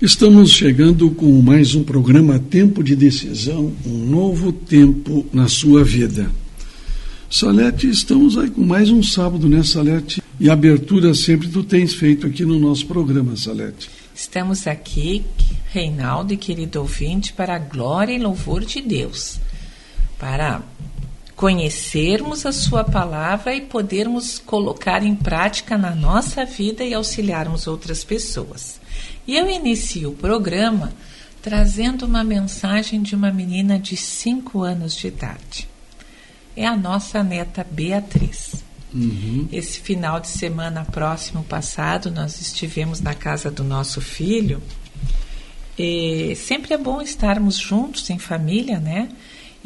Estamos chegando com mais um programa Tempo de Decisão, um novo tempo na sua vida. Salete, estamos aí com mais um sábado, né, Salete? E abertura sempre tu tens feito aqui no nosso programa, Salete. Estamos aqui, Reinaldo e querido ouvinte, para a glória e louvor de Deus, para conhecermos a Sua palavra e podermos colocar em prática na nossa vida e auxiliarmos outras pessoas. E eu inicio o programa trazendo uma mensagem de uma menina de 5 anos de idade. É a nossa neta Beatriz. Uhum. Esse final de semana próximo passado, nós estivemos na casa do nosso filho. E sempre é bom estarmos juntos em família, né?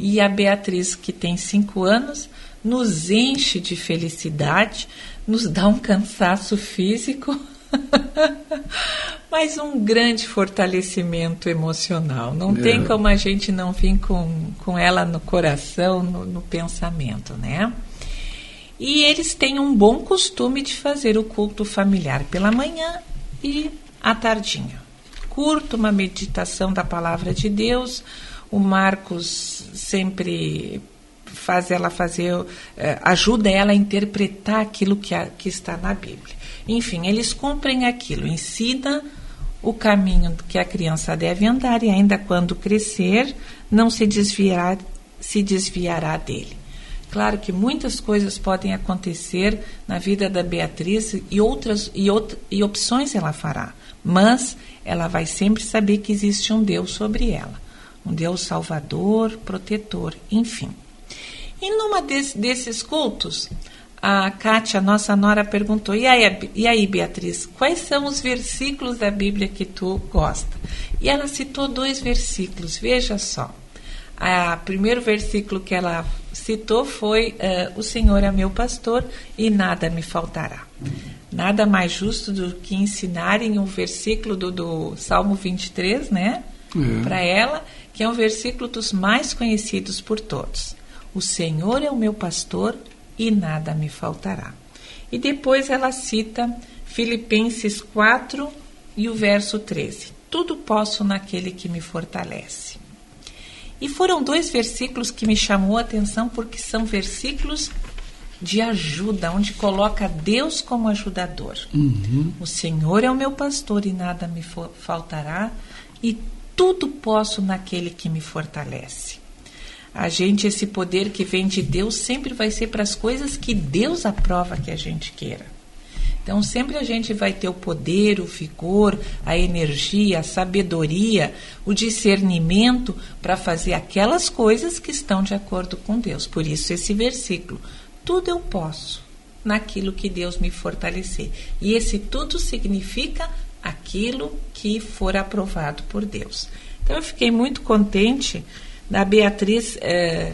E a Beatriz, que tem cinco anos, nos enche de felicidade, nos dá um cansaço físico, mas um grande fortalecimento emocional. Não é. tem como a gente não vir com, com ela no coração, no, no pensamento, né? E eles têm um bom costume de fazer o culto familiar pela manhã e à tardinha. Curto uma meditação da palavra de Deus. O Marcos sempre faz ela fazer, eh, ajuda ela a interpretar aquilo que, a, que está na Bíblia. Enfim, eles cumprem aquilo, ensina o caminho que a criança deve andar e ainda quando crescer não se desviará, se desviará dele. Claro que muitas coisas podem acontecer na vida da Beatriz e outras e, e opções ela fará, mas ela vai sempre saber que existe um Deus sobre ela, um Deus salvador, protetor, enfim. E numa des, desses cultos, a Kátia, nossa nora, perguntou: e aí, e aí, Beatriz, quais são os versículos da Bíblia que tu gosta? E ela citou dois versículos, veja só. O primeiro versículo que ela citou foi: uh, O Senhor é meu pastor e nada me faltará. Nada mais justo do que ensinarem um versículo do, do Salmo 23, né? É. Para ela, que é um versículo dos mais conhecidos por todos. O Senhor é o meu pastor e nada me faltará. E depois ela cita Filipenses 4 e o verso 13. Tudo posso naquele que me fortalece. E foram dois versículos que me chamou a atenção porque são versículos de ajuda, onde coloca Deus como ajudador. Uhum. O Senhor é o meu pastor e nada me faltará, e tudo posso naquele que me fortalece. A gente, esse poder que vem de Deus, sempre vai ser para as coisas que Deus aprova que a gente queira. Então, sempre a gente vai ter o poder, o vigor, a energia, a sabedoria, o discernimento para fazer aquelas coisas que estão de acordo com Deus. Por isso, esse versículo: tudo eu posso naquilo que Deus me fortalecer. E esse tudo significa aquilo que for aprovado por Deus. Então, eu fiquei muito contente da Beatriz é,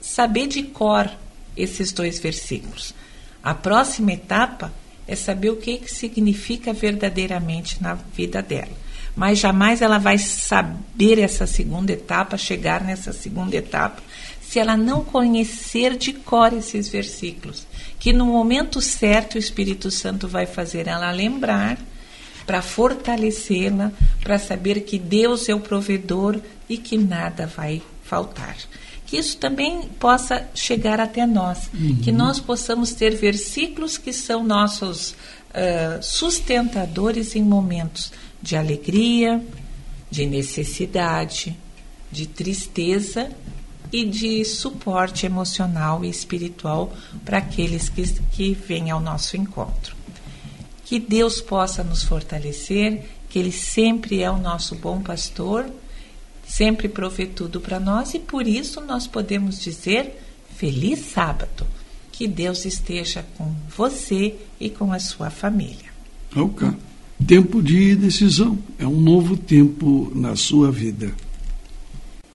saber de cor esses dois versículos. A próxima etapa é saber o que, que significa verdadeiramente na vida dela. Mas jamais ela vai saber essa segunda etapa, chegar nessa segunda etapa, se ela não conhecer de cor esses versículos. Que no momento certo o Espírito Santo vai fazer ela lembrar para fortalecê-la, para saber que Deus é o provedor e que nada vai faltar. Que isso também possa chegar até nós, uhum. que nós possamos ter versículos que são nossos uh, sustentadores em momentos de alegria, de necessidade, de tristeza e de suporte emocional e espiritual para aqueles que, que vêm ao nosso encontro. Que Deus possa nos fortalecer, que Ele sempre é o nosso bom pastor, sempre provê tudo para nós e por isso nós podemos dizer feliz sábado. Que Deus esteja com você e com a sua família. Ok. Tempo de decisão. É um novo tempo na sua vida.